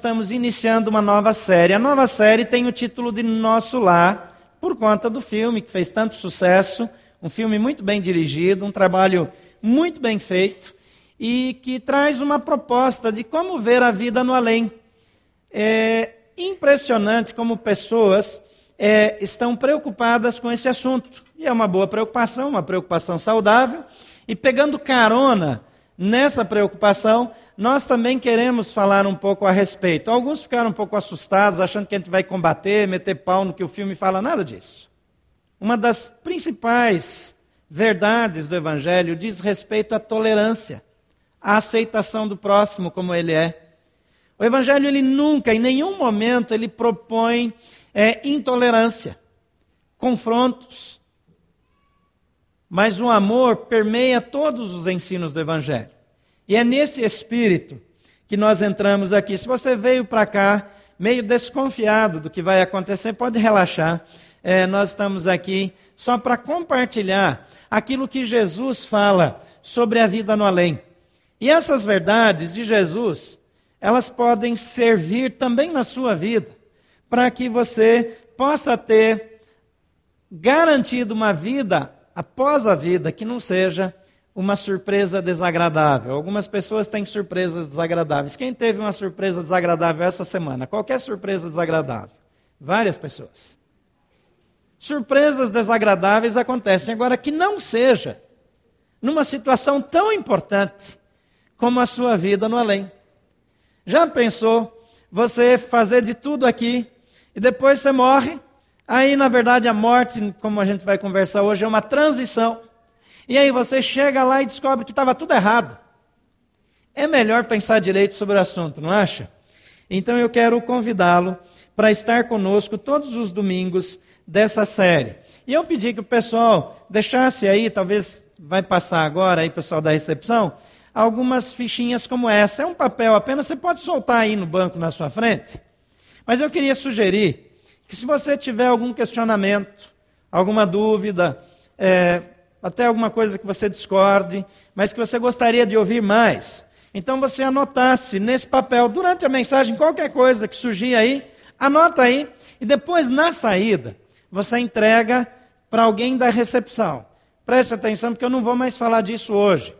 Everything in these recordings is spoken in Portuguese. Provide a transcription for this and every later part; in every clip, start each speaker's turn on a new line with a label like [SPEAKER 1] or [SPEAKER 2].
[SPEAKER 1] estamos iniciando uma nova série. A nova série tem o título de Nosso Lar, por conta do filme que fez tanto sucesso, um filme muito bem dirigido, um trabalho muito bem feito e que traz uma proposta de como ver a vida no além. É impressionante como pessoas é, estão preocupadas com esse assunto. E é uma boa preocupação, uma preocupação saudável. E pegando carona nessa preocupação, nós também queremos falar um pouco a respeito. Alguns ficaram um pouco assustados, achando que a gente vai combater, meter pau no que o filme fala, nada disso. Uma das principais verdades do Evangelho diz respeito à tolerância, à aceitação do próximo como ele é. O Evangelho, ele nunca, em nenhum momento, ele propõe é, intolerância, confrontos. Mas o amor permeia todos os ensinos do Evangelho. E é nesse espírito que nós entramos aqui. Se você veio para cá meio desconfiado do que vai acontecer, pode relaxar. É, nós estamos aqui só para compartilhar aquilo que Jesus fala sobre a vida no além. E essas verdades de Jesus, elas podem servir também na sua vida, para que você possa ter garantido uma vida após a vida que não seja uma surpresa desagradável. Algumas pessoas têm surpresas desagradáveis. Quem teve uma surpresa desagradável essa semana? Qualquer surpresa desagradável? Várias pessoas. Surpresas desagradáveis acontecem. Agora, que não seja numa situação tão importante como a sua vida no além. Já pensou você fazer de tudo aqui e depois você morre? Aí, na verdade, a morte, como a gente vai conversar hoje, é uma transição. E aí você chega lá e descobre que estava tudo errado. É melhor pensar direito sobre o assunto, não acha? Então eu quero convidá-lo para estar conosco todos os domingos dessa série. E eu pedi que o pessoal deixasse aí, talvez vai passar agora aí, pessoal da recepção, algumas fichinhas como essa. É um papel apenas, você pode soltar aí no banco na sua frente. Mas eu queria sugerir que se você tiver algum questionamento, alguma dúvida, é, até alguma coisa que você discorde, mas que você gostaria de ouvir mais, então você anotasse nesse papel, durante a mensagem, qualquer coisa que surgir aí, anota aí, e depois na saída, você entrega para alguém da recepção. Preste atenção, porque eu não vou mais falar disso hoje.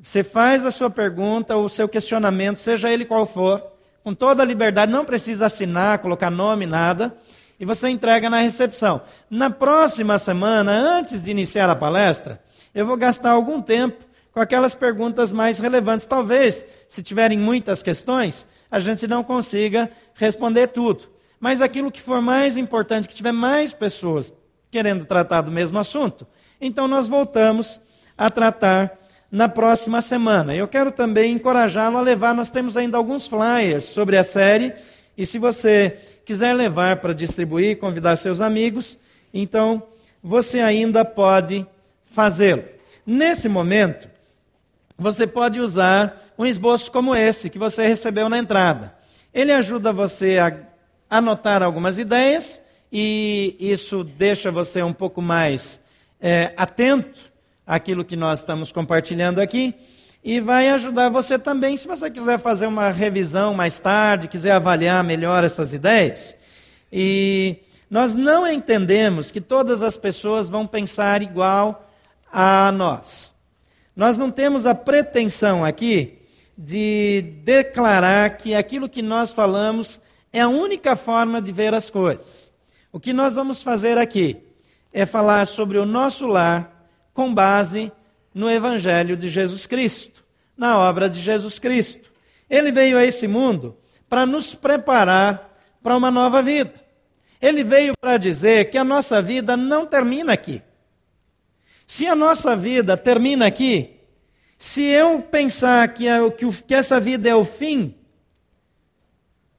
[SPEAKER 1] Você faz a sua pergunta, o seu questionamento, seja ele qual for, com toda a liberdade, não precisa assinar, colocar nome, nada, e você entrega na recepção. Na próxima semana, antes de iniciar a palestra, eu vou gastar algum tempo com aquelas perguntas mais relevantes. Talvez, se tiverem muitas questões, a gente não consiga responder tudo. Mas aquilo que for mais importante, que tiver mais pessoas querendo tratar do mesmo assunto, então nós voltamos a tratar na próxima semana. Eu quero também encorajá-lo a levar, nós temos ainda alguns flyers sobre a série, e se você quiser levar para distribuir, convidar seus amigos, então você ainda pode fazê-lo. Nesse momento, você pode usar um esboço como esse que você recebeu na entrada. Ele ajuda você a anotar algumas ideias e isso deixa você um pouco mais é, atento aquilo que nós estamos compartilhando aqui e vai ajudar você também, se você quiser fazer uma revisão mais tarde, quiser avaliar melhor essas ideias. E nós não entendemos que todas as pessoas vão pensar igual a nós. Nós não temos a pretensão aqui de declarar que aquilo que nós falamos é a única forma de ver as coisas. O que nós vamos fazer aqui é falar sobre o nosso lar, com base no Evangelho de Jesus Cristo, na obra de Jesus Cristo. Ele veio a esse mundo para nos preparar para uma nova vida. Ele veio para dizer que a nossa vida não termina aqui. Se a nossa vida termina aqui, se eu pensar que, é, que, que essa vida é o fim,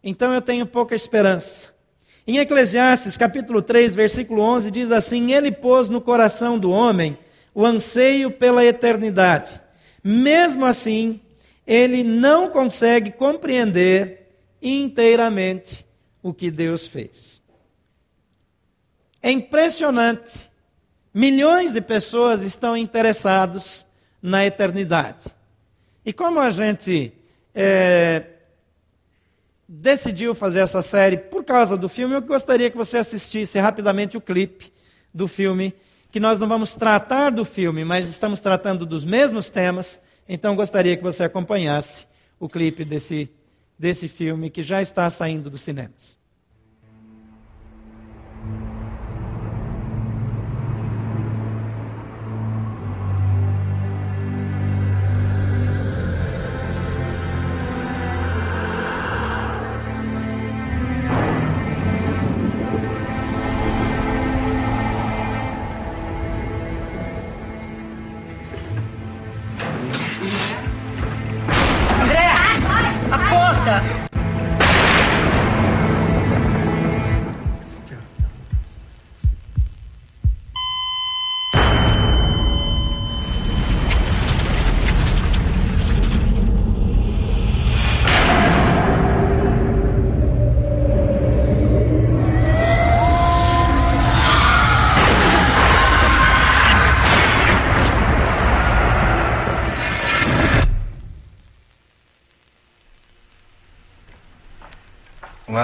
[SPEAKER 1] então eu tenho pouca esperança. Em Eclesiastes, capítulo 3, versículo 11, diz assim: Ele pôs no coração do homem o anseio pela eternidade. Mesmo assim, ele não consegue compreender inteiramente o que Deus fez. É impressionante. Milhões de pessoas estão interessados na eternidade. E como a gente é, decidiu fazer essa série por causa do filme, eu gostaria que você assistisse rapidamente o clipe do filme, que nós não vamos tratar do filme, mas estamos tratando dos mesmos temas, então gostaria que você acompanhasse o clipe desse, desse filme que já está saindo dos cinemas.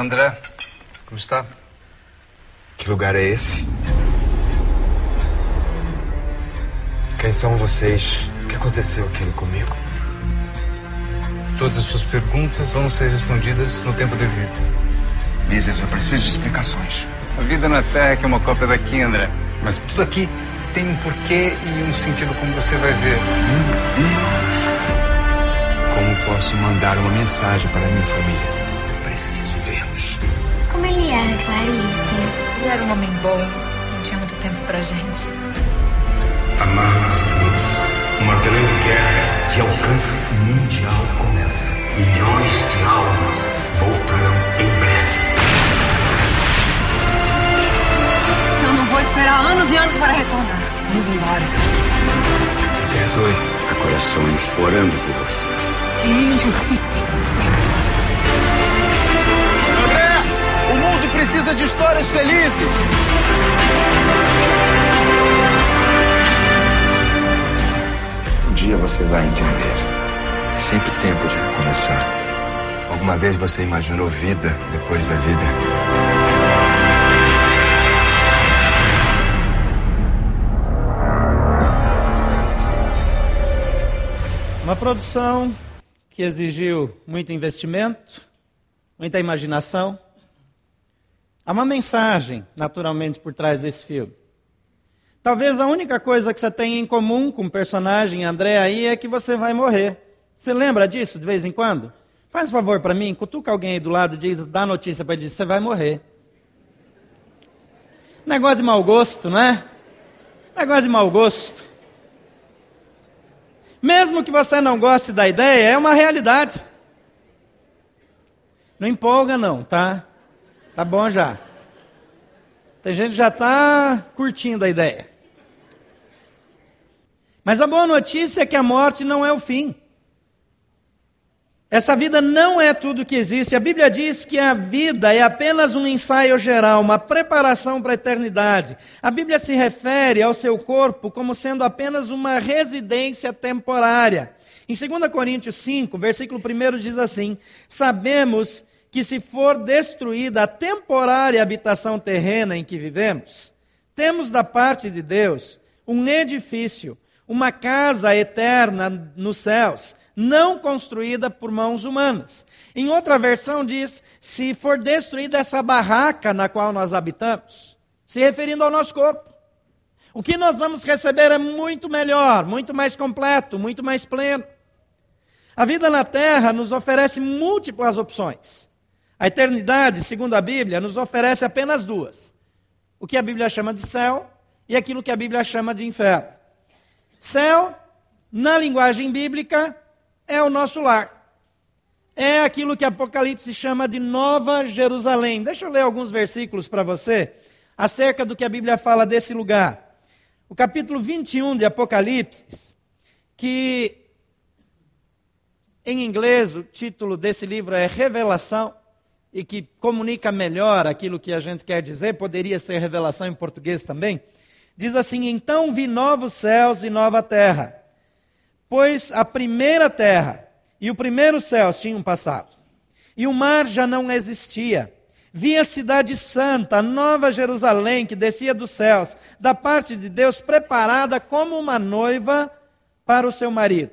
[SPEAKER 2] André. Como está?
[SPEAKER 3] Que lugar é esse? Quem são vocês? O que aconteceu aqui comigo?
[SPEAKER 2] Todas as suas perguntas vão ser respondidas no tempo devido.
[SPEAKER 3] Lises, eu preciso de explicações.
[SPEAKER 2] A vida na Terra é é uma cópia daqui, André. Mas tudo aqui tem um porquê e um sentido, como você vai ver.
[SPEAKER 3] Meu Deus! Como posso mandar uma mensagem para a minha família? Preciso
[SPEAKER 4] era, Clarice?
[SPEAKER 5] Ele era um homem bom, não tinha muito tempo pra gente.
[SPEAKER 6] Amados irmãos, uma grande guerra de alcance mundial começa. Milhões de almas voltarão em breve.
[SPEAKER 5] Eu não vou esperar anos e anos para retornar. Vamos embora.
[SPEAKER 3] Perdoe.
[SPEAKER 6] Há corações orando por você.
[SPEAKER 7] Precisa de histórias felizes.
[SPEAKER 3] Um dia você vai entender. É sempre tempo de recomeçar. Alguma vez você imaginou vida depois da vida?
[SPEAKER 1] Uma produção que exigiu muito investimento, muita imaginação, Há uma mensagem, naturalmente, por trás desse filme. Talvez a única coisa que você tem em comum com o personagem André aí é que você vai morrer. Você lembra disso de vez em quando? Faz um favor para mim, cutuca alguém aí do lado e diz, dá notícia para ele, diz, você vai morrer. Negócio de mau gosto, não é? Negócio de mau gosto. Mesmo que você não goste da ideia, é uma realidade. Não empolga não, tá? Tá bom já. Tem gente que já está curtindo a ideia. Mas a boa notícia é que a morte não é o fim. Essa vida não é tudo que existe. A Bíblia diz que a vida é apenas um ensaio geral, uma preparação para a eternidade. A Bíblia se refere ao seu corpo como sendo apenas uma residência temporária. Em 2 Coríntios 5, versículo 1 diz assim: Sabemos que se for destruída a temporária habitação terrena em que vivemos, temos da parte de Deus um edifício, uma casa eterna nos céus, não construída por mãos humanas. Em outra versão diz: se for destruída essa barraca na qual nós habitamos, se referindo ao nosso corpo. O que nós vamos receber é muito melhor, muito mais completo, muito mais pleno. A vida na terra nos oferece múltiplas opções. A eternidade, segundo a Bíblia, nos oferece apenas duas: o que a Bíblia chama de céu e aquilo que a Bíblia chama de inferno. Céu, na linguagem bíblica, é o nosso lar. É aquilo que Apocalipse chama de Nova Jerusalém. Deixa eu ler alguns versículos para você acerca do que a Bíblia fala desse lugar. O capítulo 21 de Apocalipse, que em inglês o título desse livro é Revelação e que comunica melhor aquilo que a gente quer dizer, poderia ser revelação em português também. Diz assim: Então vi novos céus e nova terra, pois a primeira terra e o primeiro céu tinham passado. e o mar já não existia. Vi a cidade santa, a nova Jerusalém, que descia dos céus, da parte de Deus, preparada como uma noiva para o seu marido.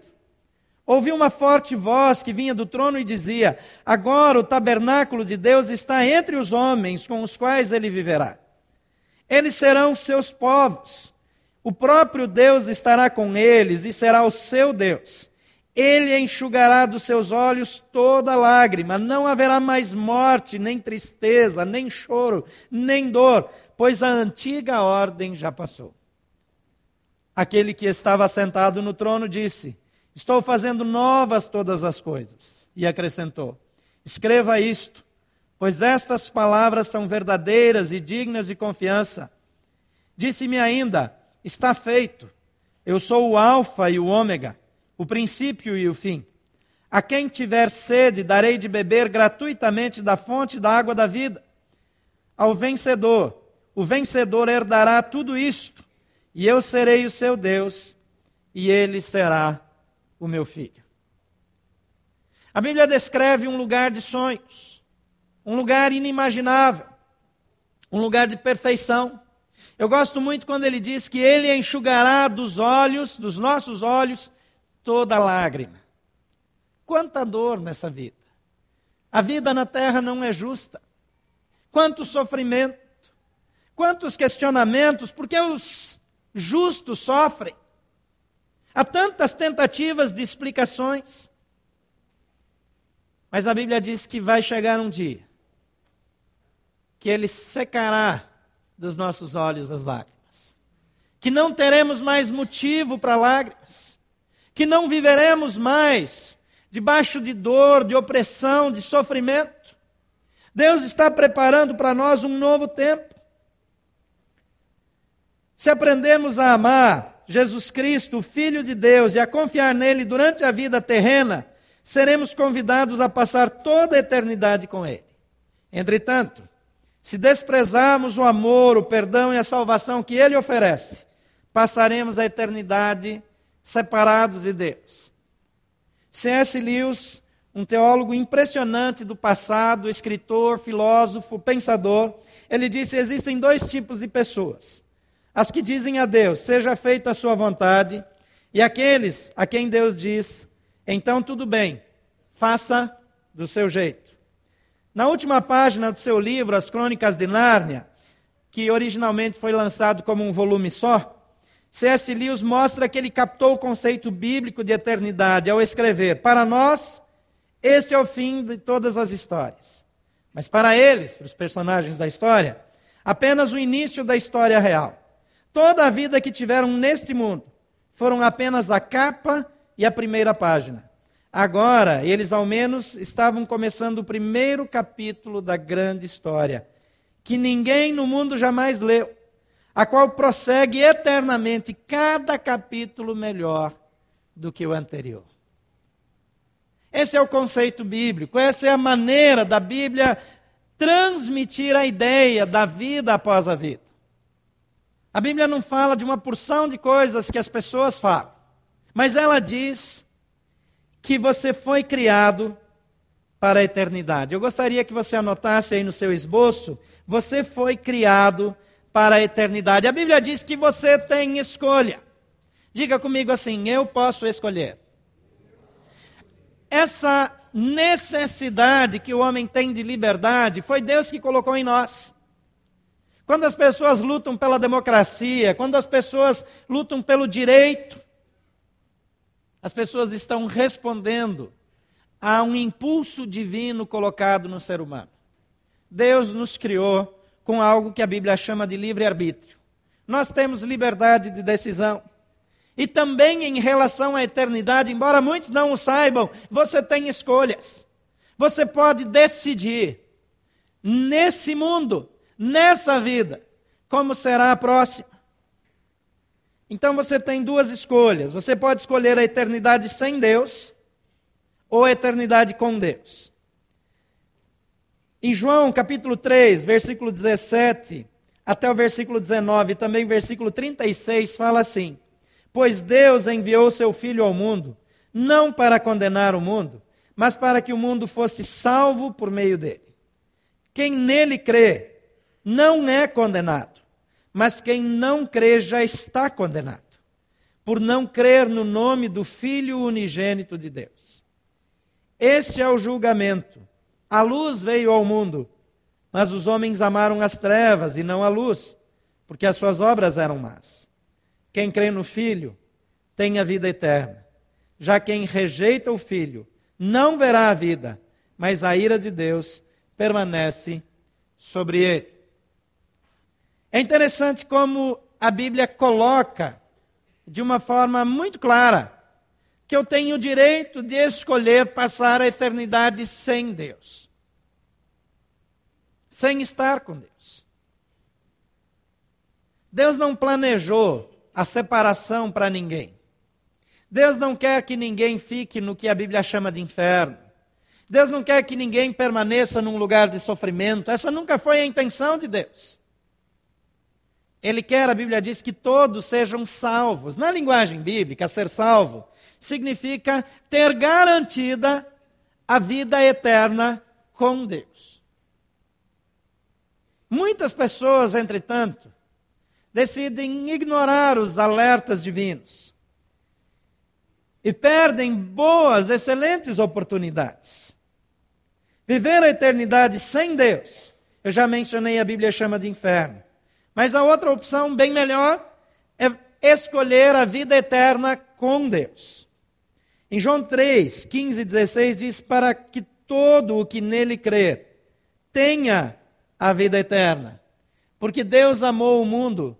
[SPEAKER 1] Ouvi uma forte voz que vinha do trono e dizia: Agora o tabernáculo de Deus está entre os homens com os quais ele viverá. Eles serão seus povos. O próprio Deus estará com eles e será o seu Deus. Ele enxugará dos seus olhos toda lágrima, não haverá mais morte, nem tristeza, nem choro, nem dor, pois a antiga ordem já passou. Aquele que estava sentado no trono disse: Estou fazendo novas todas as coisas. E acrescentou: Escreva isto, pois estas palavras são verdadeiras e dignas de confiança. Disse-me ainda: Está feito. Eu sou o Alfa e o Ômega o princípio e o fim. A quem tiver sede, darei de beber gratuitamente da fonte da água da vida. Ao vencedor, o vencedor herdará tudo isto, e eu serei o seu Deus, e ele será o meu filho. A Bíblia descreve um lugar de sonhos, um lugar inimaginável, um lugar de perfeição. Eu gosto muito quando ele diz que ele enxugará dos olhos, dos nossos olhos, toda lágrima. Quanta dor nessa vida. A vida na terra não é justa. Quanto sofrimento. Quantos questionamentos, porque os justos sofrem. Há tantas tentativas de explicações. Mas a Bíblia diz que vai chegar um dia que ele secará dos nossos olhos as lágrimas. Que não teremos mais motivo para lágrimas que não viveremos mais debaixo de dor, de opressão, de sofrimento. Deus está preparando para nós um novo tempo. Se aprendermos a amar Jesus Cristo, o Filho de Deus, e a confiar nele durante a vida terrena, seremos convidados a passar toda a eternidade com ele. Entretanto, se desprezarmos o amor, o perdão e a salvação que ele oferece, passaremos a eternidade separados de Deus. C.S. Lewis, um teólogo impressionante do passado, escritor, filósofo, pensador, ele disse: existem dois tipos de pessoas. As que dizem a Deus, seja feita a sua vontade, e aqueles a quem Deus diz, então tudo bem, faça do seu jeito. Na última página do seu livro, As Crônicas de Nárnia, que originalmente foi lançado como um volume só, C.S. Lewis mostra que ele captou o conceito bíblico de eternidade ao escrever: Para nós, esse é o fim de todas as histórias. Mas para eles, para os personagens da história, apenas o início da história real. Toda a vida que tiveram neste mundo foram apenas a capa e a primeira página. Agora, eles ao menos estavam começando o primeiro capítulo da grande história, que ninguém no mundo jamais leu a qual prossegue eternamente cada capítulo melhor do que o anterior. Esse é o conceito bíblico, essa é a maneira da Bíblia transmitir a ideia da vida após a vida. A Bíblia não fala de uma porção de coisas que as pessoas falam, mas ela diz que você foi criado para a eternidade. Eu gostaria que você anotasse aí no seu esboço: você foi criado para a eternidade. A Bíblia diz que você tem escolha. Diga comigo assim: eu posso escolher. Essa necessidade que o homem tem de liberdade foi Deus que colocou em nós. Quando as pessoas lutam pela democracia, quando as pessoas lutam pelo direito, as pessoas estão respondendo a um impulso divino colocado no ser humano. Deus nos criou com algo que a Bíblia chama de livre-arbítrio. Nós temos liberdade de decisão. E também em relação à eternidade, embora muitos não o saibam, você tem escolhas. Você pode decidir nesse mundo, nessa vida, como será a próxima. Então você tem duas escolhas. Você pode escolher a eternidade sem Deus ou a eternidade com Deus. Em João capítulo 3, versículo 17 até o versículo 19, e também versículo 36, fala assim: Pois Deus enviou seu Filho ao mundo, não para condenar o mundo, mas para que o mundo fosse salvo por meio dele. Quem nele crê não é condenado, mas quem não crê já está condenado, por não crer no nome do Filho unigênito de Deus. Este é o julgamento. A luz veio ao mundo, mas os homens amaram as trevas e não a luz, porque as suas obras eram más. Quem crê no Filho tem a vida eterna. Já quem rejeita o Filho não verá a vida, mas a ira de Deus permanece sobre ele. É interessante como a Bíblia coloca de uma forma muito clara que eu tenho o direito de escolher passar a eternidade sem Deus. Sem estar com Deus. Deus não planejou a separação para ninguém. Deus não quer que ninguém fique no que a Bíblia chama de inferno. Deus não quer que ninguém permaneça num lugar de sofrimento. Essa nunca foi a intenção de Deus. Ele quer, a Bíblia diz, que todos sejam salvos. Na linguagem bíblica, ser salvo significa ter garantida a vida eterna com Deus. Muitas pessoas, entretanto, decidem ignorar os alertas divinos e perdem boas, excelentes oportunidades. Viver a eternidade sem Deus, eu já mencionei, a Bíblia chama de inferno. Mas a outra opção, bem melhor, é escolher a vida eterna com Deus. Em João 3, 15 e 16 diz: Para que todo o que nele crer tenha a vida eterna. Porque Deus amou o mundo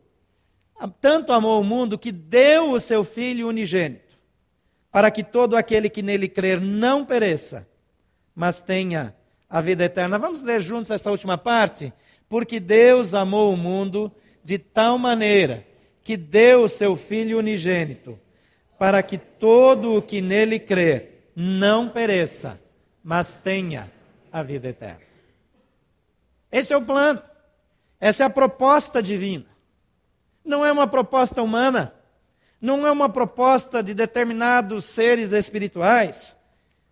[SPEAKER 1] tanto amou o mundo que deu o seu Filho unigênito, para que todo aquele que nele crer não pereça, mas tenha a vida eterna. Vamos ler juntos essa última parte? Porque Deus amou o mundo de tal maneira que deu o seu Filho unigênito, para que todo o que nele crer não pereça, mas tenha a vida eterna. Esse é o plano, essa é a proposta divina. Não é uma proposta humana, não é uma proposta de determinados seres espirituais,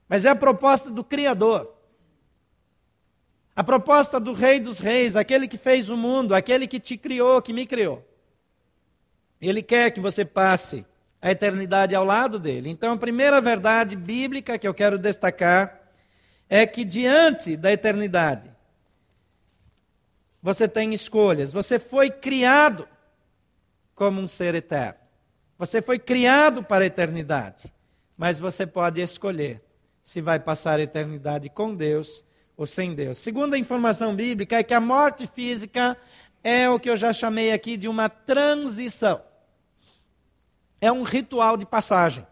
[SPEAKER 1] mas é a proposta do Criador. A proposta do Rei dos Reis, aquele que fez o mundo, aquele que te criou, que me criou. Ele quer que você passe a eternidade ao lado dele. Então, a primeira verdade bíblica que eu quero destacar é que diante da eternidade, você tem escolhas. Você foi criado como um ser eterno. Você foi criado para a eternidade, mas você pode escolher se vai passar a eternidade com Deus ou sem Deus. Segunda informação bíblica é que a morte física é o que eu já chamei aqui de uma transição. É um ritual de passagem.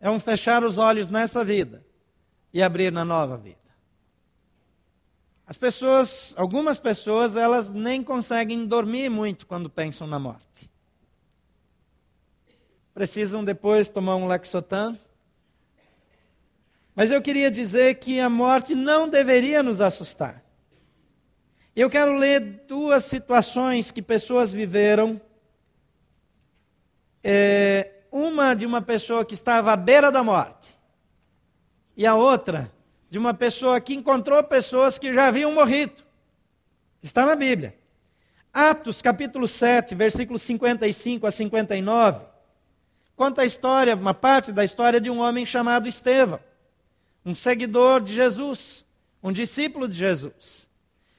[SPEAKER 1] É um fechar os olhos nessa vida e abrir na nova vida. As pessoas, algumas pessoas, elas nem conseguem dormir muito quando pensam na morte. Precisam depois tomar um Lexotan. Mas eu queria dizer que a morte não deveria nos assustar. Eu quero ler duas situações que pessoas viveram. É, uma de uma pessoa que estava à beira da morte, e a outra de uma pessoa que encontrou pessoas que já haviam morrido. Está na Bíblia. Atos capítulo 7, versículos 55 a 59, conta a história, uma parte da história de um homem chamado Estevão, um seguidor de Jesus, um discípulo de Jesus,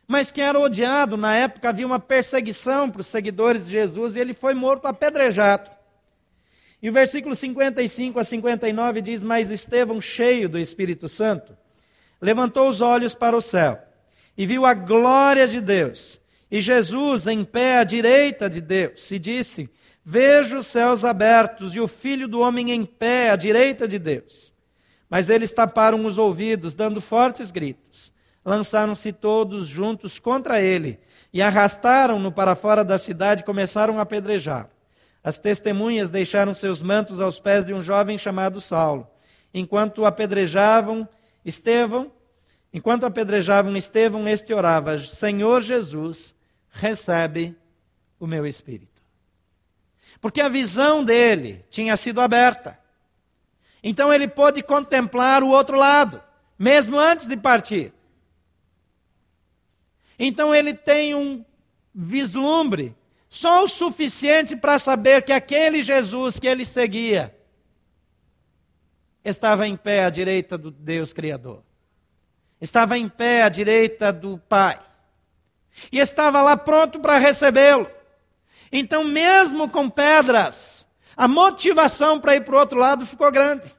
[SPEAKER 1] mas que era odiado. Na época havia uma perseguição para os seguidores de Jesus e ele foi morto apedrejado. E o versículo 55 a 59 diz: Mas Estevão, cheio do Espírito Santo, levantou os olhos para o céu e viu a glória de Deus e Jesus em pé à direita de Deus e disse: Vejo os céus abertos e o filho do homem em pé à direita de Deus. Mas eles taparam os ouvidos, dando fortes gritos. Lançaram-se todos juntos contra ele e arrastaram-no para fora da cidade e começaram a apedrejar. As testemunhas deixaram seus mantos aos pés de um jovem chamado Saulo. Enquanto apedrejavam, Estevão, enquanto apedrejavam Estevão, este orava: Senhor Jesus, recebe o meu espírito. Porque a visão dele tinha sido aberta. Então ele pôde contemplar o outro lado, mesmo antes de partir. Então ele tem um vislumbre só o suficiente para saber que aquele Jesus que ele seguia estava em pé à direita do Deus Criador. Estava em pé à direita do Pai. E estava lá pronto para recebê-lo. Então, mesmo com pedras, a motivação para ir para o outro lado ficou grande.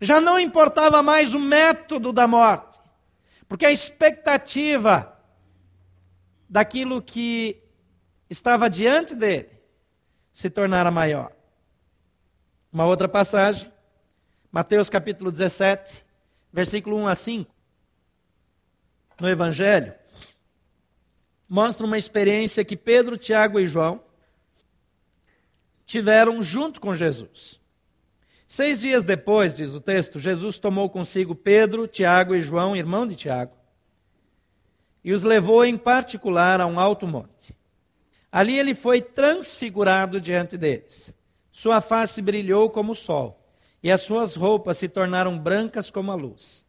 [SPEAKER 1] Já não importava mais o método da morte, porque a expectativa daquilo que estava diante dele se tornara maior. Uma outra passagem, Mateus capítulo 17, versículo 1 a 5. No Evangelho, mostra uma experiência que Pedro, Tiago e João tiveram junto com Jesus. Seis dias depois, diz o texto, Jesus tomou consigo Pedro, Tiago e João, irmão de Tiago, e os levou em particular a um alto monte. Ali ele foi transfigurado diante deles. Sua face brilhou como o sol, e as suas roupas se tornaram brancas como a luz.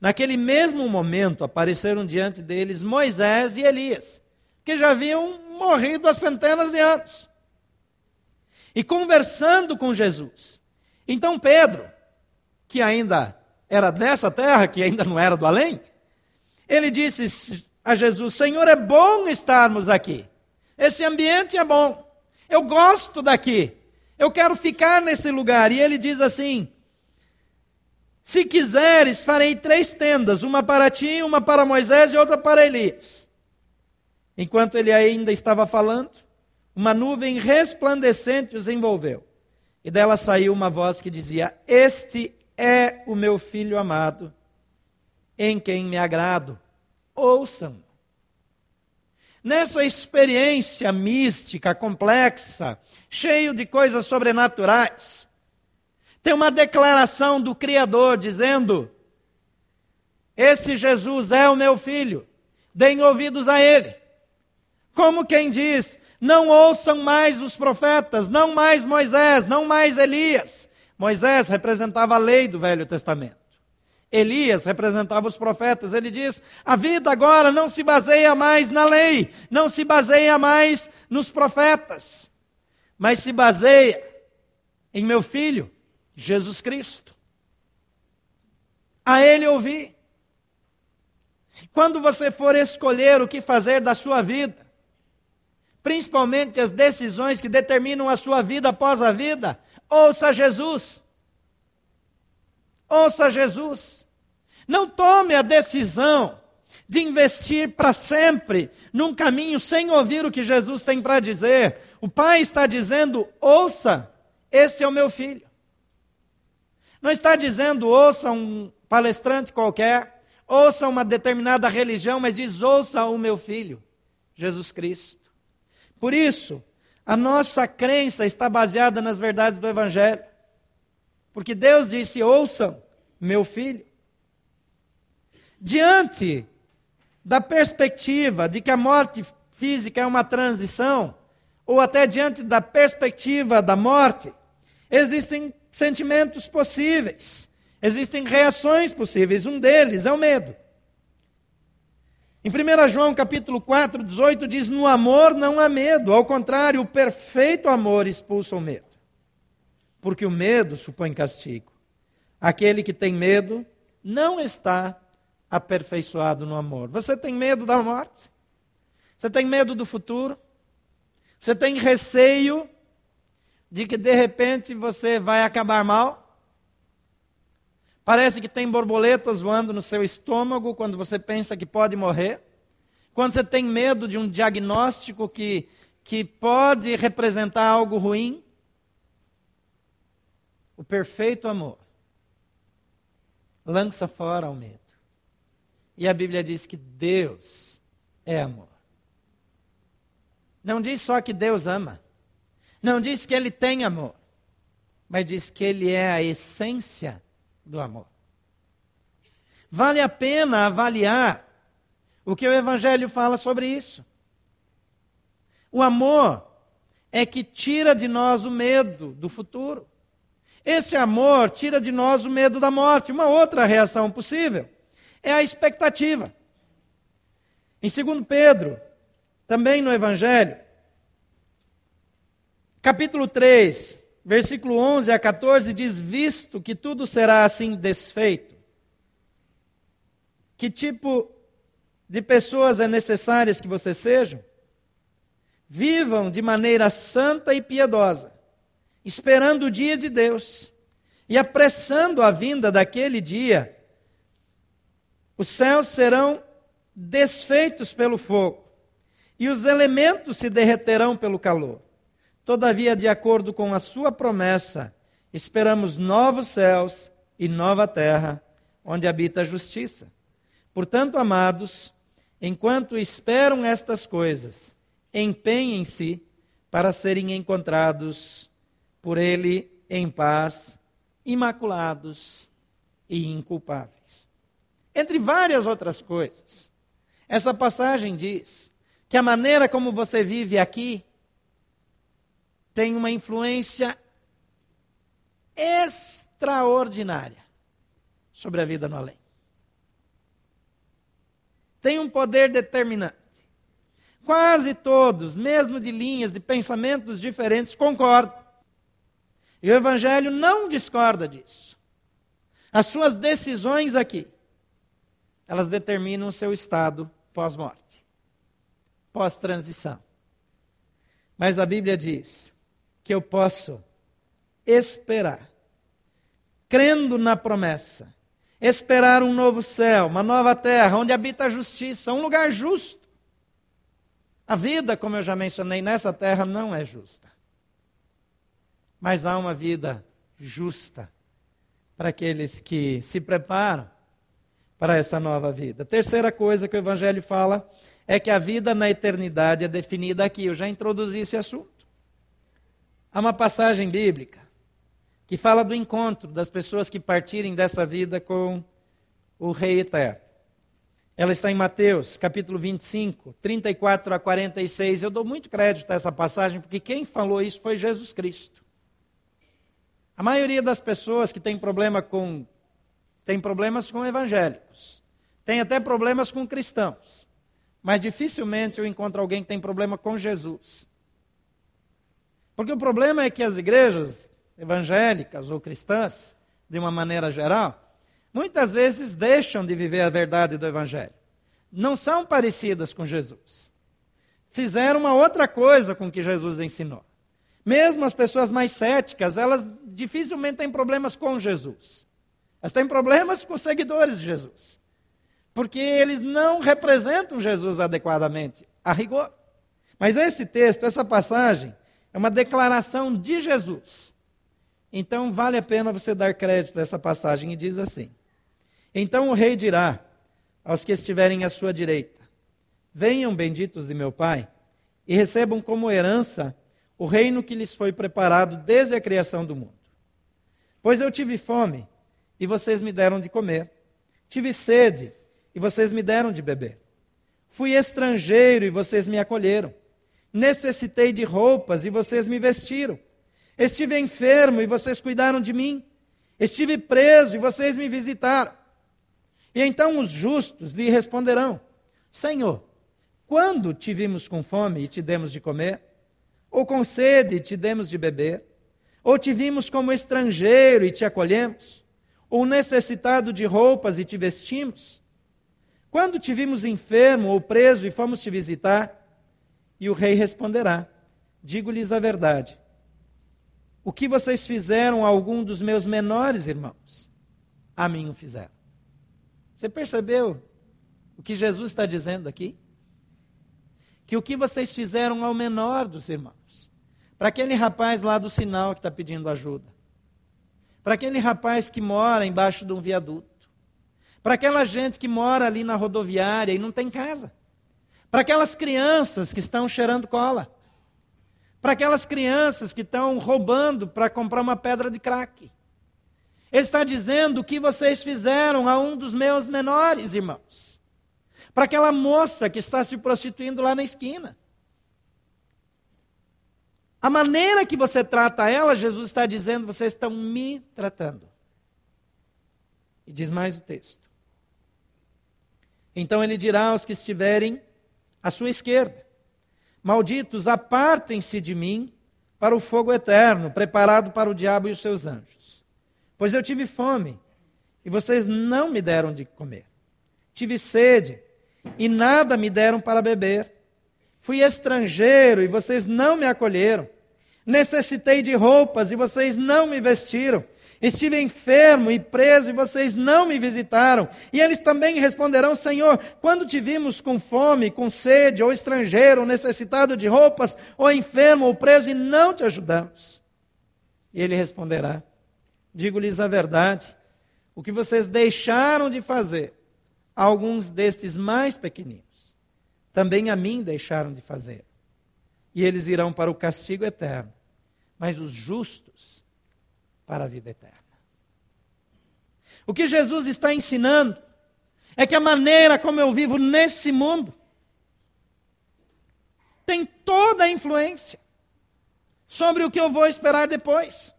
[SPEAKER 1] Naquele mesmo momento apareceram diante deles Moisés e Elias, que já haviam morrido há centenas de anos. E conversando com Jesus. Então Pedro, que ainda era dessa terra, que ainda não era do além, ele disse a Jesus: Senhor, é bom estarmos aqui. Esse ambiente é bom. Eu gosto daqui. Eu quero ficar nesse lugar. E ele diz assim: Se quiseres, farei três tendas: uma para ti, uma para Moisés e outra para Elias. Enquanto ele ainda estava falando, uma nuvem resplandecente os envolveu. E dela saiu uma voz que dizia: Este é o meu filho amado, em quem me agrado. Ouçam. Nessa experiência mística, complexa, cheio de coisas sobrenaturais, tem uma declaração do Criador dizendo: Esse Jesus é o meu filho, deem ouvidos a ele. Como quem diz: Não ouçam mais os profetas, não mais Moisés, não mais Elias. Moisés representava a lei do Velho Testamento. Elias representava os profetas. Ele diz: a vida agora não se baseia mais na lei, não se baseia mais nos profetas, mas se baseia em meu filho, Jesus Cristo. A Ele ouvi. Quando você for escolher o que fazer da sua vida, principalmente as decisões que determinam a sua vida após a vida, ouça Jesus. Ouça Jesus. Não tome a decisão de investir para sempre num caminho sem ouvir o que Jesus tem para dizer. O Pai está dizendo: ouça, esse é o meu filho. Não está dizendo ouça um palestrante qualquer, ouça uma determinada religião, mas diz ouça o meu filho, Jesus Cristo. Por isso, a nossa crença está baseada nas verdades do Evangelho. Porque Deus disse: ouçam, meu filho. Diante da perspectiva de que a morte física é uma transição, ou até diante da perspectiva da morte, existem sentimentos possíveis, existem reações possíveis. Um deles é o medo. Em 1 João capítulo 4, 18 diz: No amor não há medo, ao contrário, o perfeito amor expulsa o medo. Porque o medo supõe castigo. Aquele que tem medo não está aperfeiçoado no amor. Você tem medo da morte? Você tem medo do futuro? Você tem receio de que de repente você vai acabar mal? Parece que tem borboletas voando no seu estômago quando você pensa que pode morrer? Quando você tem medo de um diagnóstico que, que pode representar algo ruim? O perfeito amor lança fora o medo. E a Bíblia diz que Deus é amor. Não diz só que Deus ama. Não diz que ele tem amor. Mas diz que ele é a essência do amor. Vale a pena avaliar o que o Evangelho fala sobre isso. O amor é que tira de nós o medo do futuro. Esse amor tira de nós o medo da morte. Uma outra reação possível é a expectativa. Em 2 Pedro, também no Evangelho, capítulo 3, versículo 11 a 14, diz: Visto que tudo será assim desfeito, que tipo de pessoas é necessárias que vocês sejam? Vivam de maneira santa e piedosa, esperando o dia de Deus e apressando a vinda daquele dia. Os céus serão desfeitos pelo fogo, e os elementos se derreterão pelo calor. Todavia, de acordo com a sua promessa, esperamos novos céus e nova terra, onde habita a justiça. Portanto, amados, enquanto esperam estas coisas, empenhem-se para serem encontrados por Ele em paz, imaculados e inculpáveis. Entre várias outras coisas, essa passagem diz que a maneira como você vive aqui tem uma influência extraordinária sobre a vida no além. Tem um poder determinante. Quase todos, mesmo de linhas de pensamentos diferentes, concordam. E o Evangelho não discorda disso. As suas decisões aqui, elas determinam o seu estado pós-morte, pós-transição. Mas a Bíblia diz que eu posso esperar, crendo na promessa, esperar um novo céu, uma nova terra, onde habita a justiça, um lugar justo. A vida, como eu já mencionei, nessa terra não é justa. Mas há uma vida justa para aqueles que se preparam para essa nova vida. Terceira coisa que o Evangelho fala é que a vida na eternidade é definida aqui. Eu já introduzi esse assunto. Há uma passagem bíblica que fala do encontro das pessoas que partirem dessa vida com o Rei Eterno. Ela está em Mateus, capítulo 25, 34 a 46. Eu dou muito crédito a essa passagem, porque quem falou isso foi Jesus Cristo. A maioria das pessoas que tem problema com tem problemas com evangélicos, tem até problemas com cristãos, mas dificilmente eu encontro alguém que tem problema com Jesus. Porque o problema é que as igrejas evangélicas ou cristãs, de uma maneira geral, muitas vezes deixam de viver a verdade do evangelho. Não são parecidas com Jesus. Fizeram uma outra coisa com que Jesus ensinou. Mesmo as pessoas mais céticas, elas dificilmente têm problemas com Jesus. Elas têm problemas com os seguidores de Jesus. Porque eles não representam Jesus adequadamente, a rigor. Mas esse texto, essa passagem, é uma declaração de Jesus. Então vale a pena você dar crédito a essa passagem e diz assim: Então o rei dirá aos que estiverem à sua direita: Venham benditos de meu Pai e recebam como herança o reino que lhes foi preparado desde a criação do mundo. Pois eu tive fome e vocês me deram de comer. Tive sede e vocês me deram de beber. Fui estrangeiro e vocês me acolheram. Necessitei de roupas e vocês me vestiram. Estive enfermo e vocês cuidaram de mim. Estive preso e vocês me visitaram. E então os justos lhe responderão: Senhor, quando te vimos com fome e te demos de comer? Ou com sede e te demos de beber? Ou te vimos como estrangeiro e te acolhemos? ou necessitado de roupas e te vestimos? Quando te vimos enfermo ou preso e fomos te visitar? E o rei responderá: Digo-lhes a verdade. O que vocês fizeram a algum dos meus menores irmãos, a mim o fizeram. Você percebeu o que Jesus está dizendo aqui? Que o que vocês fizeram ao menor dos irmãos, para aquele rapaz lá do sinal que está pedindo ajuda, para aquele rapaz que mora embaixo de um viaduto, para aquela gente que mora ali na rodoviária e não tem casa, para aquelas crianças que estão cheirando cola, para aquelas crianças que estão roubando para comprar uma pedra de crack. Ele está dizendo o que vocês fizeram a um dos meus menores irmãos. Para aquela moça que está se prostituindo lá na esquina. A maneira que você trata ela, Jesus está dizendo, vocês estão me tratando. E diz mais o texto. Então ele dirá aos que estiverem à sua esquerda: Malditos, apartem-se de mim para o fogo eterno, preparado para o diabo e os seus anjos. Pois eu tive fome e vocês não me deram de comer. Tive sede e nada me deram para beber. Fui estrangeiro e vocês não me acolheram. Necessitei de roupas e vocês não me vestiram. Estive enfermo e preso e vocês não me visitaram. E eles também responderão: Senhor, quando te vimos com fome, com sede, ou estrangeiro, ou necessitado de roupas, ou enfermo, ou preso, e não te ajudamos? E ele responderá: Digo-lhes a verdade, o que vocês deixaram de fazer, alguns destes mais pequeninos, também a mim deixaram de fazer. E eles irão para o castigo eterno, mas os justos para a vida eterna. O que Jesus está ensinando é que a maneira como eu vivo nesse mundo tem toda a influência sobre o que eu vou esperar depois.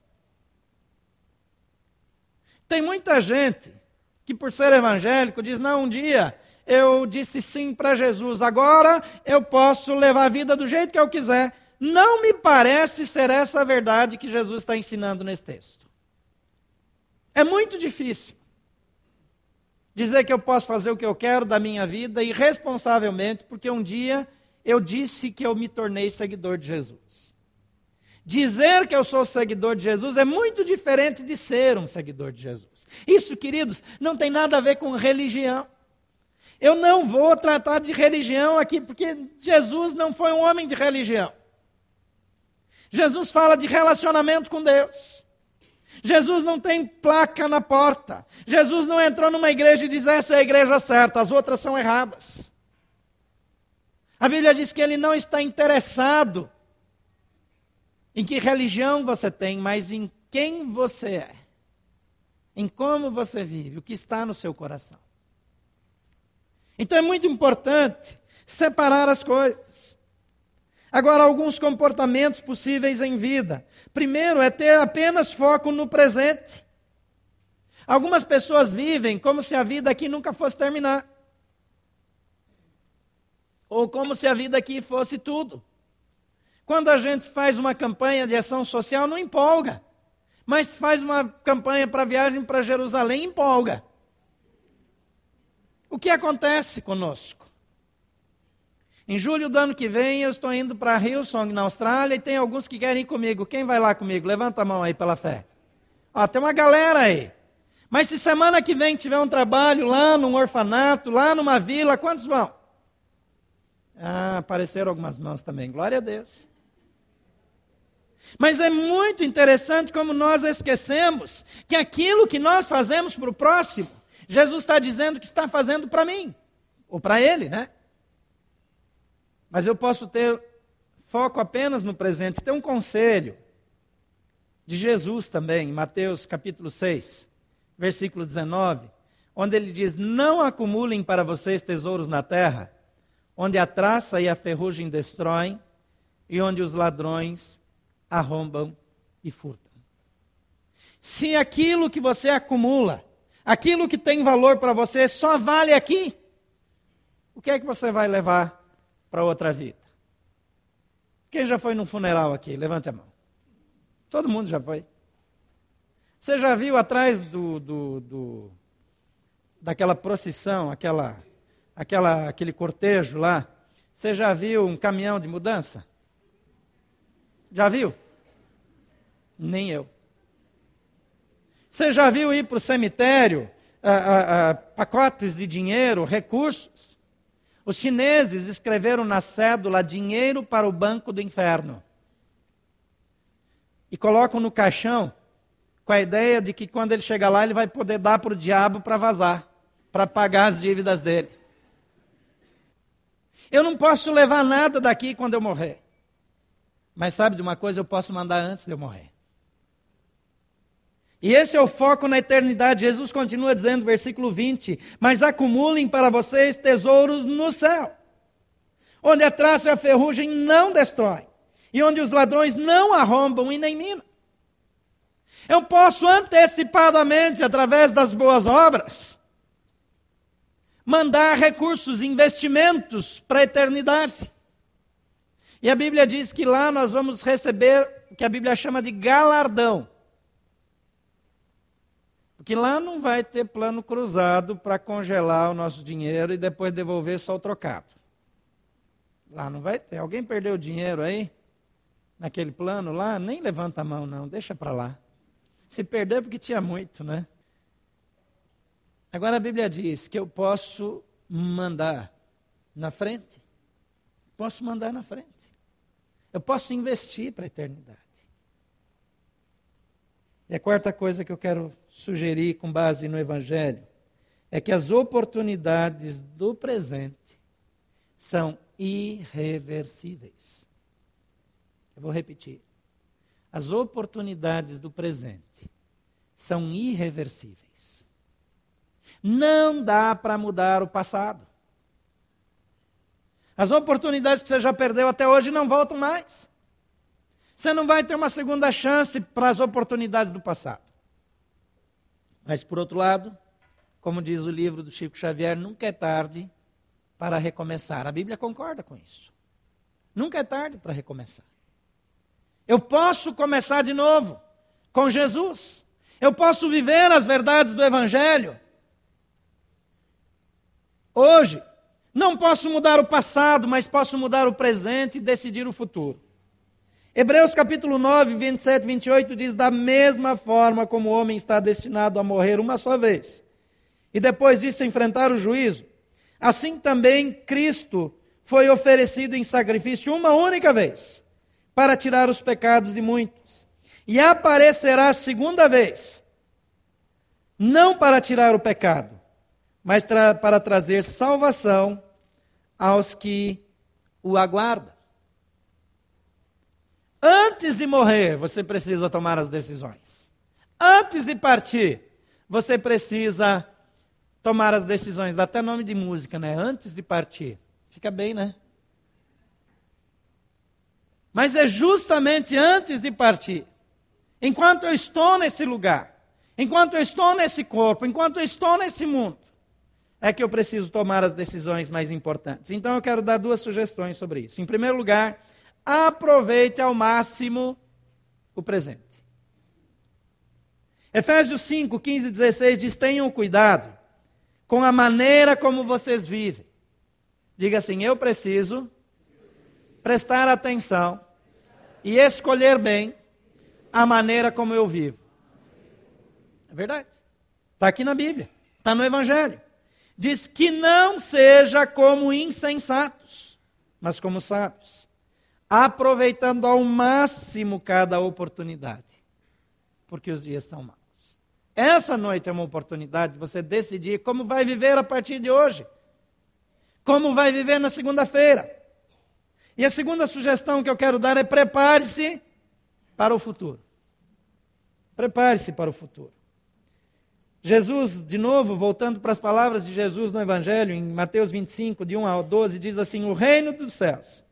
[SPEAKER 1] Tem muita gente que, por ser evangélico, diz: não, um dia eu disse sim para Jesus, agora eu posso levar a vida do jeito que eu quiser. Não me parece ser essa a verdade que Jesus está ensinando nesse texto. É muito difícil dizer que eu posso fazer o que eu quero da minha vida irresponsavelmente, porque um dia eu disse que eu me tornei seguidor de Jesus. Dizer que eu sou seguidor de Jesus é muito diferente de ser um seguidor de Jesus. Isso, queridos, não tem nada a ver com religião. Eu não vou tratar de religião aqui, porque Jesus não foi um homem de religião. Jesus fala de relacionamento com Deus. Jesus não tem placa na porta. Jesus não entrou numa igreja e diz: essa é a igreja certa, as outras são erradas. A Bíblia diz que ele não está interessado em que religião você tem, mas em quem você é. Em como você vive, o que está no seu coração. Então é muito importante separar as coisas. Agora, alguns comportamentos possíveis em vida. Primeiro é ter apenas foco no presente. Algumas pessoas vivem como se a vida aqui nunca fosse terminar. Ou como se a vida aqui fosse tudo. Quando a gente faz uma campanha de ação social, não empolga. Mas faz uma campanha para viagem para Jerusalém, empolga. O que acontece conosco? Em julho do ano que vem, eu estou indo para Hillsong, na Austrália, e tem alguns que querem ir comigo. Quem vai lá comigo? Levanta a mão aí pela fé. Ó, tem uma galera aí. Mas se semana que vem tiver um trabalho lá num orfanato, lá numa vila, quantos vão? Ah, apareceram algumas mãos também. Glória a Deus. Mas é muito interessante como nós esquecemos que aquilo que nós fazemos para o próximo, Jesus está dizendo que está fazendo para mim, ou para ele, né? Mas eu posso ter foco apenas no presente. Tem um conselho de Jesus também, em Mateus capítulo 6, versículo 19, onde ele diz: Não acumulem para vocês tesouros na terra, onde a traça e a ferrugem destroem, e onde os ladrões arrombam e furtam. Se aquilo que você acumula, aquilo que tem valor para você só vale aqui, o que é que você vai levar para outra vida? Quem já foi num funeral aqui? Levante a mão. Todo mundo já foi. Você já viu atrás do, do, do daquela procissão, aquela, aquela, aquele cortejo lá? Você já viu um caminhão de mudança? Já viu? Nem eu. Você já viu ir para o cemitério ah, ah, ah, pacotes de dinheiro, recursos? Os chineses escreveram na cédula dinheiro para o banco do inferno. E colocam no caixão com a ideia de que quando ele chegar lá, ele vai poder dar para o diabo para vazar, para pagar as dívidas dele. Eu não posso levar nada daqui quando eu morrer. Mas sabe de uma coisa, eu posso mandar antes de eu morrer. E esse é o foco na eternidade. Jesus continua dizendo, versículo 20: Mas acumulem para vocês tesouros no céu, onde a traça e a ferrugem não destroem, e onde os ladrões não arrombam e nem minam. Eu posso antecipadamente, através das boas obras, mandar recursos, investimentos para a eternidade. E a Bíblia diz que lá nós vamos receber o que a Bíblia chama de galardão. Porque lá não vai ter plano cruzado para congelar o nosso dinheiro e depois devolver só o trocado. Lá não vai ter. Alguém perdeu dinheiro aí? Naquele plano lá? Nem levanta a mão, não. Deixa para lá. Se perdeu é porque tinha muito, né? Agora a Bíblia diz que eu posso mandar na frente. Posso mandar na frente. Eu posso investir para a eternidade. E a quarta coisa que eu quero sugerir com base no Evangelho é que as oportunidades do presente são irreversíveis. Eu vou repetir. As oportunidades do presente são irreversíveis. Não dá para mudar o passado. As oportunidades que você já perdeu até hoje não voltam mais. Você não vai ter uma segunda chance para as oportunidades do passado. Mas, por outro lado, como diz o livro do Chico Xavier, nunca é tarde para recomeçar. A Bíblia concorda com isso. Nunca é tarde para recomeçar. Eu posso começar de novo com Jesus. Eu posso viver as verdades do Evangelho. Hoje, não posso mudar o passado, mas posso mudar o presente e decidir o futuro. Hebreus capítulo 9, 27 e 28 diz: Da mesma forma como o homem está destinado a morrer uma só vez, e depois disso enfrentar o juízo, assim também Cristo foi oferecido em sacrifício uma única vez, para tirar os pecados de muitos, e aparecerá segunda vez, não para tirar o pecado, mas tra para trazer salvação aos que o aguardam. Antes de morrer, você precisa tomar as decisões. Antes de partir, você precisa tomar as decisões. Dá até nome de música, né? Antes de partir. Fica bem, né? Mas é justamente antes de partir, enquanto eu estou nesse lugar, enquanto eu estou nesse corpo, enquanto eu estou nesse mundo, é que eu preciso tomar as decisões mais importantes. Então eu quero dar duas sugestões sobre isso. Em primeiro lugar, aproveite ao máximo o presente. Efésios 5, 15 e 16 diz: tenham cuidado com a maneira como vocês vivem. Diga assim: eu preciso prestar atenção e escolher bem a maneira como eu vivo. É verdade. Está aqui na Bíblia, está no Evangelho. Diz que não seja como insensatos, mas como sábios aproveitando ao máximo cada oportunidade, porque os dias são maus. Essa noite é uma oportunidade de você decidir como vai viver a partir de hoje, como vai viver na segunda-feira. E a segunda sugestão que eu quero dar é prepare-se para o futuro. Prepare-se para o futuro. Jesus, de novo, voltando para as palavras de Jesus no Evangelho, em Mateus 25, de 1 ao 12, diz assim: O reino dos céus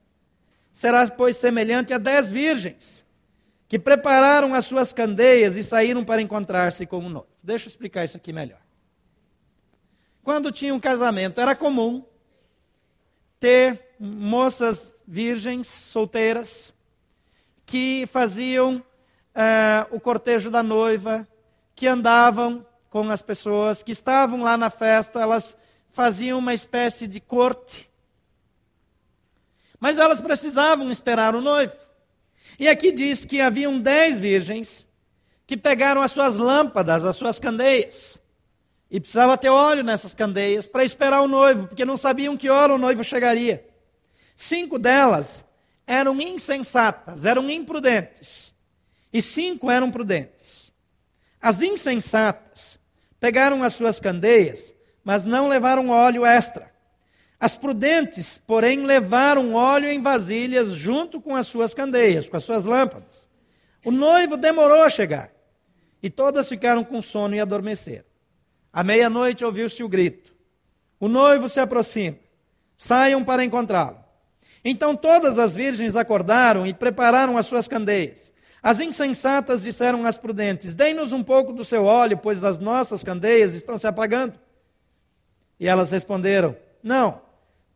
[SPEAKER 1] será, pois, semelhante a dez virgens que prepararam as suas candeias e saíram para encontrar-se com o noivo. Deixa eu explicar isso aqui melhor. Quando tinha um casamento, era comum ter moças virgens, solteiras, que faziam uh, o cortejo da noiva, que andavam com as pessoas, que estavam lá na festa, elas faziam uma espécie de corte mas elas precisavam esperar o noivo. E aqui diz que haviam dez virgens que pegaram as suas lâmpadas, as suas candeias. E precisava ter óleo nessas candeias para esperar o noivo, porque não sabiam que hora o noivo chegaria. Cinco delas eram insensatas, eram imprudentes. E cinco eram prudentes. As insensatas pegaram as suas candeias, mas não levaram óleo extra. As prudentes, porém, levaram óleo em vasilhas junto com as suas candeias, com as suas lâmpadas. O noivo demorou a chegar. E todas ficaram com sono e adormeceram. À meia-noite ouviu-se o grito. O noivo se aproxima. Saiam para encontrá-lo. Então todas as virgens acordaram e prepararam as suas candeias. As insensatas disseram às prudentes: Dei-nos um pouco do seu óleo, pois as nossas candeias estão se apagando. E elas responderam: Não,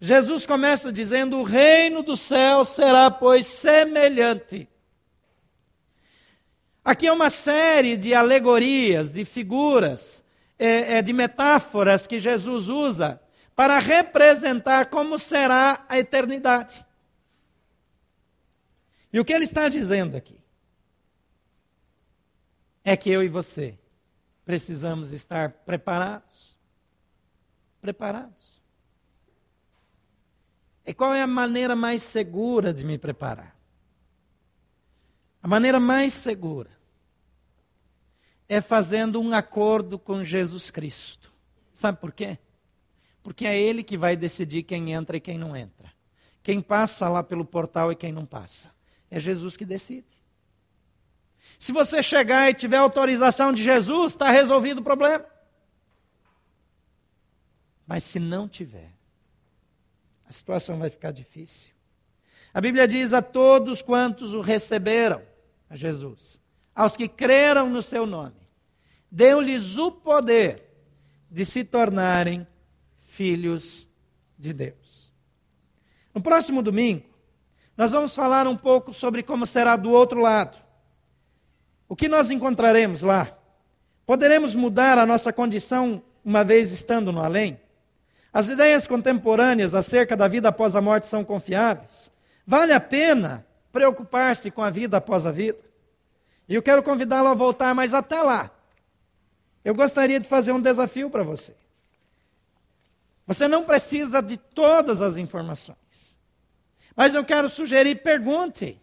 [SPEAKER 1] Jesus começa dizendo: O reino do céu será, pois, semelhante. Aqui é uma série de alegorias, de figuras, é, é, de metáforas que Jesus usa para representar como será a eternidade. E o que ele está dizendo aqui? é que eu e você precisamos estar preparados. Preparados. E qual é a maneira mais segura de me preparar? A maneira mais segura é fazendo um acordo com Jesus Cristo. Sabe por quê? Porque é Ele que vai decidir quem entra e quem não entra. Quem passa lá pelo portal e quem não passa. É Jesus que decide. Se você chegar e tiver autorização de Jesus, está resolvido o problema. Mas se não tiver, a situação vai ficar difícil. A Bíblia diz a todos quantos o receberam, a Jesus, aos que creram no seu nome, deu-lhes o poder de se tornarem filhos de Deus. No próximo domingo, nós vamos falar um pouco sobre como será do outro lado o que nós encontraremos lá? Poderemos mudar a nossa condição uma vez estando no além? As ideias contemporâneas acerca da vida após a morte são confiáveis? Vale a pena preocupar-se com a vida após a vida? E eu quero convidá-lo a voltar, mas até lá, eu gostaria de fazer um desafio para você. Você não precisa de todas as informações, mas eu quero sugerir: pergunte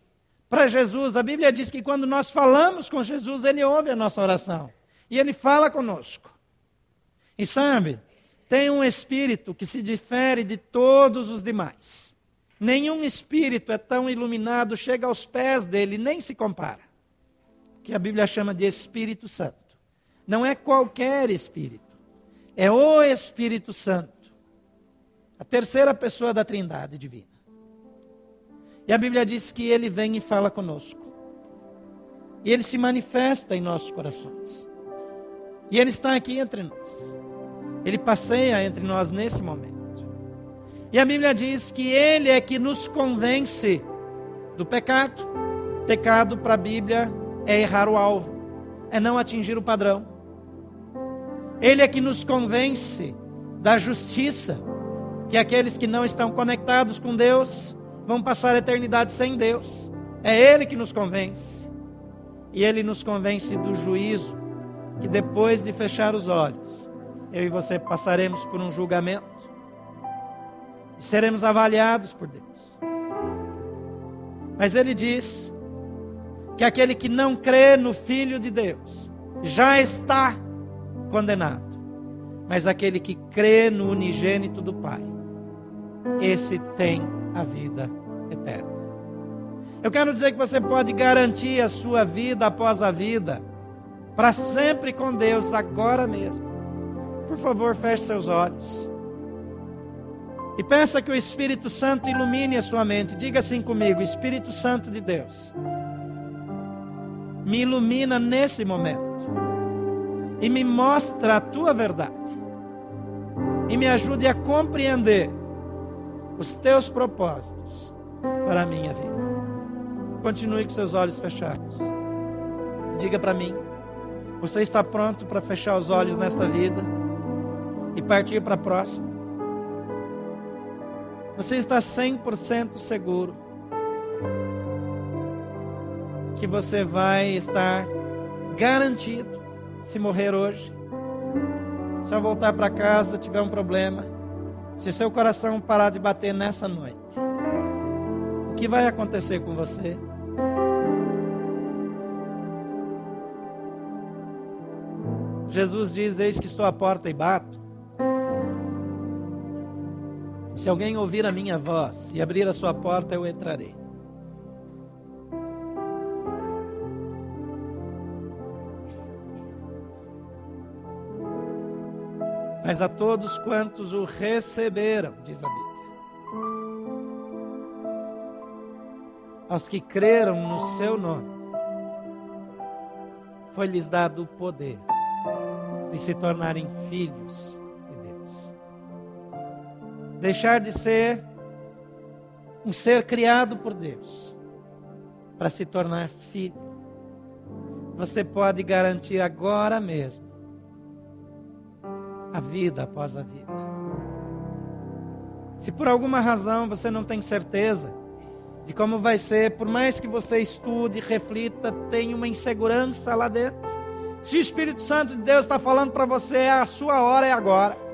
[SPEAKER 1] para Jesus. A Bíblia diz que quando nós falamos com Jesus, ele ouve a nossa oração e ele fala conosco. E sabe, tem um espírito que se difere de todos os demais. Nenhum espírito é tão iluminado, chega aos pés dele, nem se compara. Que a Bíblia chama de Espírito Santo. Não é qualquer espírito, é o Espírito Santo, a terceira pessoa da Trindade divina. E a Bíblia diz que ele vem e fala conosco. E ele se manifesta em nossos corações. E ele está aqui entre nós. Ele passeia entre nós nesse momento. E a Bíblia diz que ele é que nos convence do pecado. Pecado para a Bíblia é errar o alvo, é não atingir o padrão. Ele é que nos convence da justiça, que aqueles que não estão conectados com Deus vão passar a eternidade sem Deus. É Ele que nos convence. E Ele nos convence do juízo, que depois de fechar os olhos, eu e você passaremos por um julgamento e seremos avaliados por Deus. Mas Ele diz que aquele que não crê no Filho de Deus já está condenado. Mas aquele que crê no unigênito do Pai, esse tem a vida eterna. Eu quero dizer que você pode garantir a sua vida após a vida, para sempre com Deus, agora mesmo. Por favor, feche seus olhos. E peça que o Espírito Santo ilumine a sua mente. Diga assim comigo: Espírito Santo de Deus, me ilumina nesse momento e me mostra a tua verdade e me ajude a compreender os teus propósitos para a minha vida. Continue com seus olhos fechados. Diga para mim: você está pronto para fechar os olhos nessa vida e partir para a próxima. Você está 100% seguro que você vai estar garantido se morrer hoje. Se eu voltar para casa, tiver um problema, se seu coração parar de bater nessa noite, o que vai acontecer com você? Jesus diz: Eis que estou à porta e bato. Se alguém ouvir a minha voz e abrir a sua porta, eu entrarei. Mas a todos quantos o receberam, diz a Bíblia, aos que creram no seu nome, foi-lhes dado o poder de se tornarem filhos. Deixar de ser um ser criado por Deus para se tornar filho. Você pode garantir agora mesmo a vida após a vida. Se por alguma razão você não tem certeza de como vai ser, por mais que você estude, reflita, tenha uma insegurança lá dentro. Se o Espírito Santo de Deus está falando para você, a sua hora é agora.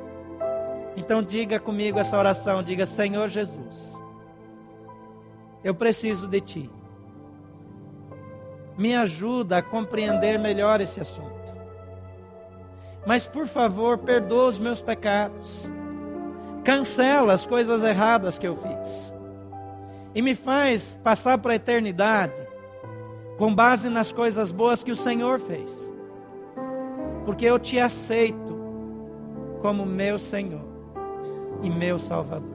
[SPEAKER 1] Então diga comigo essa oração, diga: Senhor Jesus, eu preciso de Ti. Me ajuda a compreender melhor esse assunto. Mas por favor, perdoa os meus pecados. Cancela as coisas erradas que eu fiz e me faz passar para a eternidade com base nas coisas boas que o Senhor fez. Porque eu te aceito como meu Senhor e meu Salvador.